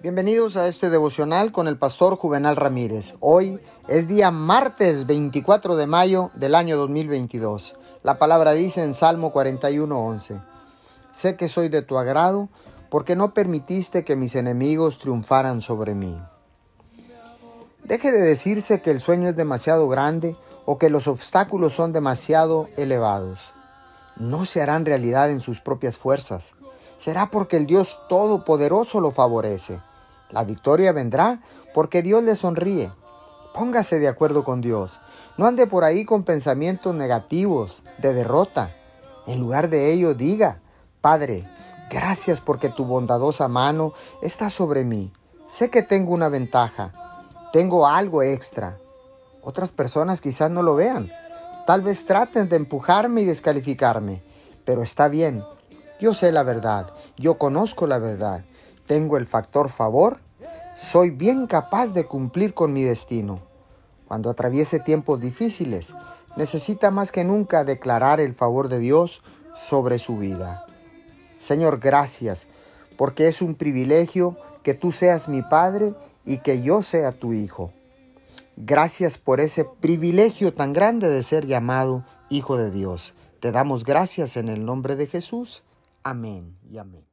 Bienvenidos a este devocional con el pastor Juvenal Ramírez. Hoy es día martes 24 de mayo del año 2022. La palabra dice en Salmo 41:11, Sé que soy de tu agrado porque no permitiste que mis enemigos triunfaran sobre mí. Deje de decirse que el sueño es demasiado grande o que los obstáculos son demasiado elevados. No se harán realidad en sus propias fuerzas. Será porque el Dios Todopoderoso lo favorece. La victoria vendrá porque Dios le sonríe. Póngase de acuerdo con Dios. No ande por ahí con pensamientos negativos, de derrota. En lugar de ello, diga, Padre, gracias porque tu bondadosa mano está sobre mí. Sé que tengo una ventaja. Tengo algo extra. Otras personas quizás no lo vean. Tal vez traten de empujarme y descalificarme. Pero está bien. Yo sé la verdad. Yo conozco la verdad tengo el factor favor, soy bien capaz de cumplir con mi destino. Cuando atraviese tiempos difíciles, necesita más que nunca declarar el favor de Dios sobre su vida. Señor, gracias, porque es un privilegio que tú seas mi Padre y que yo sea tu Hijo. Gracias por ese privilegio tan grande de ser llamado Hijo de Dios. Te damos gracias en el nombre de Jesús. Amén y amén.